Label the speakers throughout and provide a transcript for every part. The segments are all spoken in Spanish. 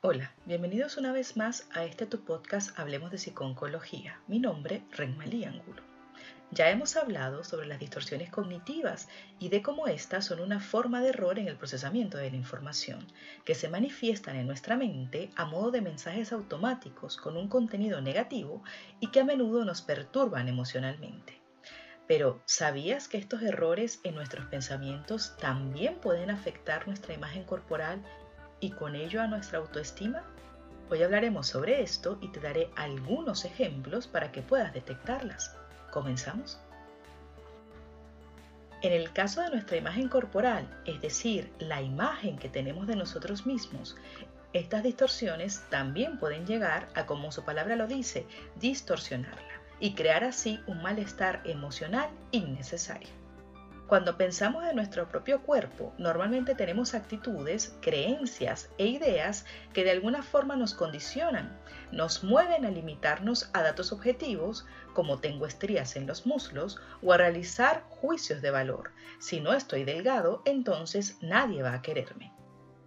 Speaker 1: Hola, bienvenidos una vez más a este tu podcast Hablemos de Psiconcología. Mi nombre, Renmalí Angulo. Ya hemos hablado sobre las distorsiones cognitivas y de cómo éstas son una forma de error en el procesamiento de la información, que se manifiestan en nuestra mente a modo de mensajes automáticos con un contenido negativo y que a menudo nos perturban emocionalmente. Pero, ¿sabías que estos errores en nuestros pensamientos también pueden afectar nuestra imagen corporal y con ello a nuestra autoestima? Hoy hablaremos sobre esto y te daré algunos ejemplos para que puedas detectarlas. ¿Comenzamos? En el caso de nuestra imagen corporal, es decir, la imagen que tenemos de nosotros mismos, estas distorsiones también pueden llegar a, como su palabra lo dice, distorsionarla y crear así un malestar emocional innecesario. Cuando pensamos en nuestro propio cuerpo, normalmente tenemos actitudes, creencias e ideas que de alguna forma nos condicionan, nos mueven a limitarnos a datos objetivos como tengo estrías en los muslos o a realizar juicios de valor. Si no estoy delgado, entonces nadie va a quererme.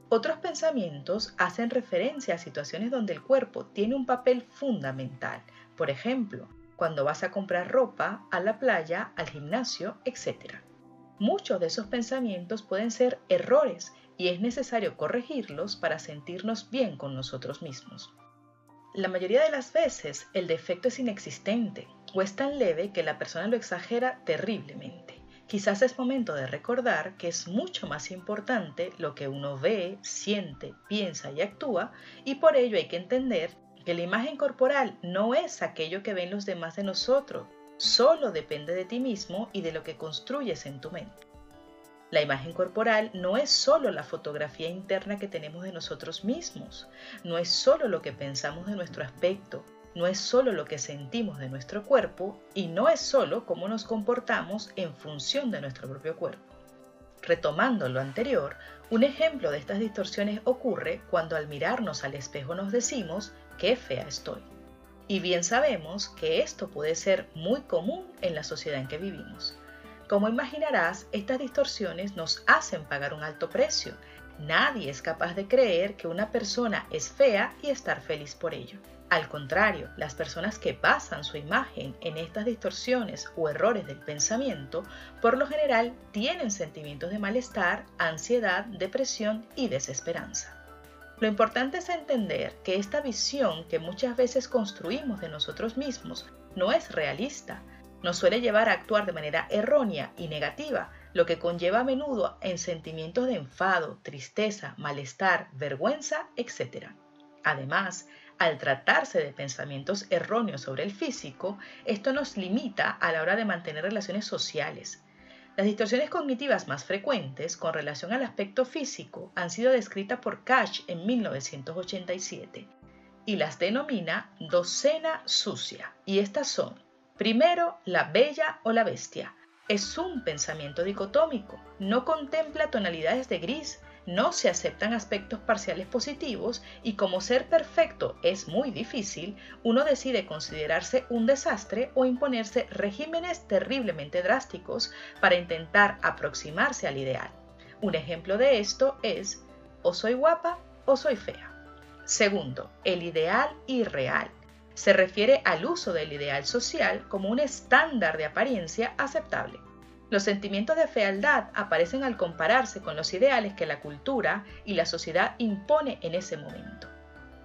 Speaker 1: Otros pensamientos hacen referencia a situaciones donde el cuerpo tiene un papel fundamental. Por ejemplo, cuando vas a comprar ropa, a la playa, al gimnasio, etc. Muchos de esos pensamientos pueden ser errores y es necesario corregirlos para sentirnos bien con nosotros mismos. La mayoría de las veces el defecto es inexistente o es tan leve que la persona lo exagera terriblemente. Quizás es momento de recordar que es mucho más importante lo que uno ve, siente, piensa y actúa y por ello hay que entender que la imagen corporal no es aquello que ven los demás de nosotros, solo depende de ti mismo y de lo que construyes en tu mente. La imagen corporal no es solo la fotografía interna que tenemos de nosotros mismos, no es solo lo que pensamos de nuestro aspecto, no es solo lo que sentimos de nuestro cuerpo y no es solo cómo nos comportamos en función de nuestro propio cuerpo. Retomando lo anterior, un ejemplo de estas distorsiones ocurre cuando al mirarnos al espejo nos decimos, qué fea estoy. Y bien sabemos que esto puede ser muy común en la sociedad en que vivimos. Como imaginarás, estas distorsiones nos hacen pagar un alto precio. Nadie es capaz de creer que una persona es fea y estar feliz por ello. Al contrario, las personas que basan su imagen en estas distorsiones o errores del pensamiento, por lo general tienen sentimientos de malestar, ansiedad, depresión y desesperanza. Lo importante es entender que esta visión que muchas veces construimos de nosotros mismos no es realista, nos suele llevar a actuar de manera errónea y negativa, lo que conlleva a menudo en sentimientos de enfado, tristeza, malestar, vergüenza, etc. Además, al tratarse de pensamientos erróneos sobre el físico, esto nos limita a la hora de mantener relaciones sociales, las distorsiones cognitivas más frecuentes con relación al aspecto físico han sido descritas por Cash en 1987 y las denomina docena sucia. Y estas son, primero, la bella o la bestia. Es un pensamiento dicotómico, no contempla tonalidades de gris, no se aceptan aspectos parciales positivos y como ser perfecto es muy difícil, uno decide considerarse un desastre o imponerse regímenes terriblemente drásticos para intentar aproximarse al ideal. Un ejemplo de esto es o soy guapa o soy fea. Segundo, el ideal irreal. Se refiere al uso del ideal social como un estándar de apariencia aceptable. Los sentimientos de fealdad aparecen al compararse con los ideales que la cultura y la sociedad impone en ese momento.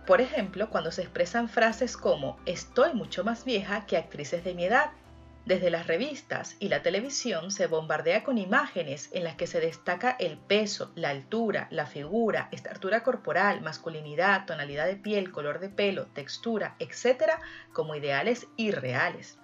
Speaker 1: Por ejemplo, cuando se expresan frases como estoy mucho más vieja que actrices de mi edad. Desde las revistas y la televisión se bombardea con imágenes en las que se destaca el peso, la altura, la figura, estatura corporal, masculinidad, tonalidad de piel, color de pelo, textura, etc. como ideales irreales.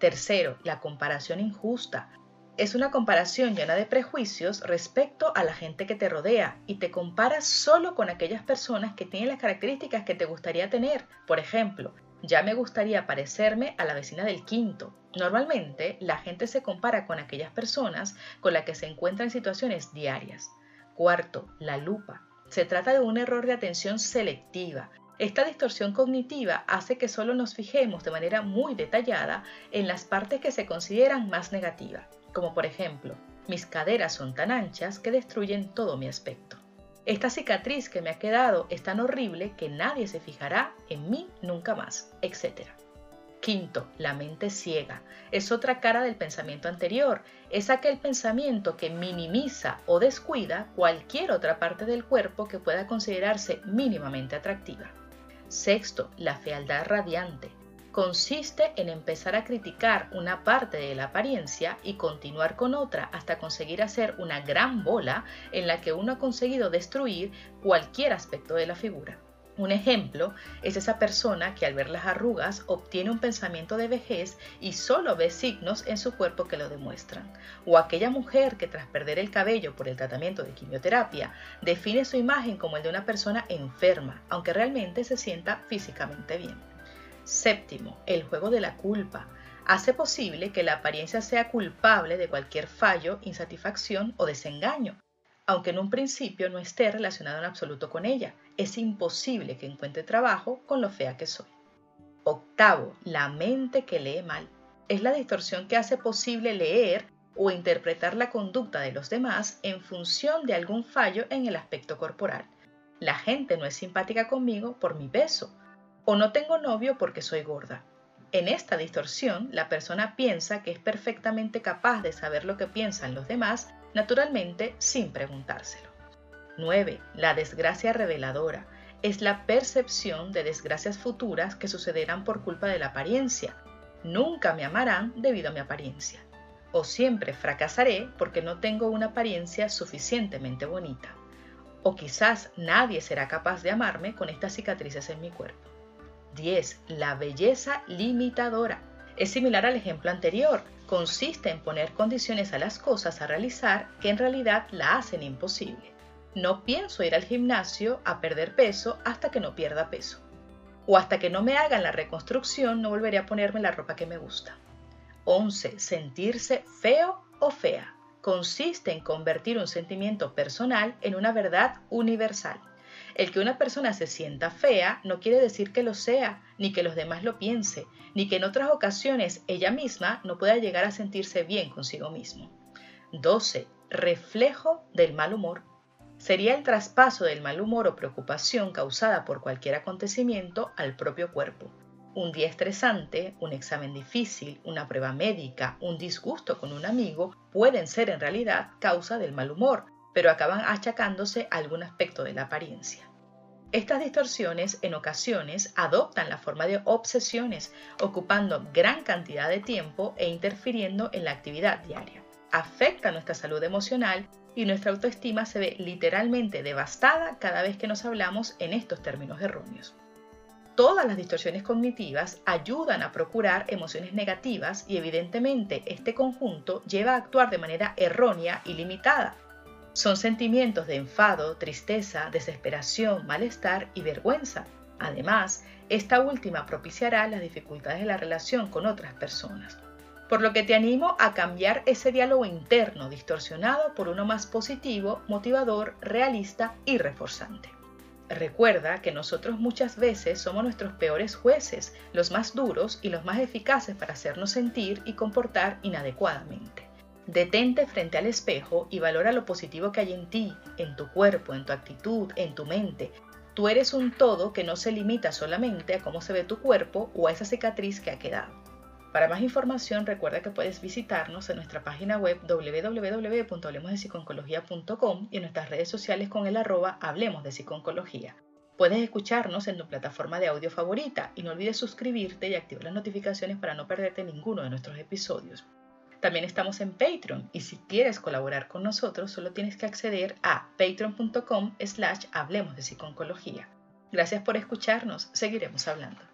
Speaker 1: Tercero, la comparación injusta es una comparación llena de prejuicios respecto a la gente que te rodea y te comparas solo con aquellas personas que tienen las características que te gustaría tener. Por ejemplo, ya me gustaría parecerme a la vecina del quinto. Normalmente la gente se compara con aquellas personas con las que se encuentra en situaciones diarias. Cuarto, la lupa. Se trata de un error de atención selectiva. Esta distorsión cognitiva hace que solo nos fijemos de manera muy detallada en las partes que se consideran más negativas como por ejemplo, mis caderas son tan anchas que destruyen todo mi aspecto. Esta cicatriz que me ha quedado es tan horrible que nadie se fijará en mí nunca más, etc. Quinto, la mente ciega. Es otra cara del pensamiento anterior. Es aquel pensamiento que minimiza o descuida cualquier otra parte del cuerpo que pueda considerarse mínimamente atractiva. Sexto, la fealdad radiante. Consiste en empezar a criticar una parte de la apariencia y continuar con otra hasta conseguir hacer una gran bola en la que uno ha conseguido destruir cualquier aspecto de la figura. Un ejemplo es esa persona que al ver las arrugas obtiene un pensamiento de vejez y solo ve signos en su cuerpo que lo demuestran. O aquella mujer que tras perder el cabello por el tratamiento de quimioterapia define su imagen como el de una persona enferma, aunque realmente se sienta físicamente bien. Séptimo, el juego de la culpa. Hace posible que la apariencia sea culpable de cualquier fallo, insatisfacción o desengaño, aunque en un principio no esté relacionado en absoluto con ella. Es imposible que encuentre trabajo con lo fea que soy. Octavo, la mente que lee mal. Es la distorsión que hace posible leer o interpretar la conducta de los demás en función de algún fallo en el aspecto corporal. La gente no es simpática conmigo por mi peso, o no tengo novio porque soy gorda. En esta distorsión, la persona piensa que es perfectamente capaz de saber lo que piensan los demás naturalmente sin preguntárselo. 9. La desgracia reveladora es la percepción de desgracias futuras que sucederán por culpa de la apariencia. Nunca me amarán debido a mi apariencia. O siempre fracasaré porque no tengo una apariencia suficientemente bonita. O quizás nadie será capaz de amarme con estas cicatrices en mi cuerpo. 10. La belleza limitadora. Es similar al ejemplo anterior consiste en poner condiciones a las cosas a realizar que en realidad la hacen imposible. No pienso ir al gimnasio a perder peso hasta que no pierda peso. O hasta que no me hagan la reconstrucción no volveré a ponerme la ropa que me gusta. 11. Sentirse feo o fea. Consiste en convertir un sentimiento personal en una verdad universal. El que una persona se sienta fea no quiere decir que lo sea, ni que los demás lo piense, ni que en otras ocasiones ella misma no pueda llegar a sentirse bien consigo mismo. 12. Reflejo del mal humor. Sería el traspaso del mal humor o preocupación causada por cualquier acontecimiento al propio cuerpo. Un día estresante, un examen difícil, una prueba médica, un disgusto con un amigo pueden ser en realidad causa del mal humor, pero acaban achacándose a algún aspecto de la apariencia. Estas distorsiones en ocasiones adoptan la forma de obsesiones, ocupando gran cantidad de tiempo e interfiriendo en la actividad diaria. Afecta nuestra salud emocional y nuestra autoestima se ve literalmente devastada cada vez que nos hablamos en estos términos erróneos. Todas las distorsiones cognitivas ayudan a procurar emociones negativas y evidentemente este conjunto lleva a actuar de manera errónea y limitada, son sentimientos de enfado, tristeza, desesperación, malestar y vergüenza. Además, esta última propiciará las dificultades de la relación con otras personas. Por lo que te animo a cambiar ese diálogo interno distorsionado por uno más positivo, motivador, realista y reforzante. Recuerda que nosotros muchas veces somos nuestros peores jueces, los más duros y los más eficaces para hacernos sentir y comportar inadecuadamente. Detente frente al espejo y valora lo positivo que hay en ti, en tu cuerpo, en tu actitud, en tu mente. Tú eres un todo que no se limita solamente a cómo se ve tu cuerpo o a esa cicatriz que ha quedado. Para más información recuerda que puedes visitarnos en nuestra página web www.hablemosdepsiconcología.com y en nuestras redes sociales con el arroba Hablemos de Psiconcología. Puedes escucharnos en tu plataforma de audio favorita y no olvides suscribirte y activar las notificaciones para no perderte ninguno de nuestros episodios. También estamos en Patreon y si quieres colaborar con nosotros solo tienes que acceder a patreon.com slash hablemos de psiconcología. Gracias por escucharnos, seguiremos hablando.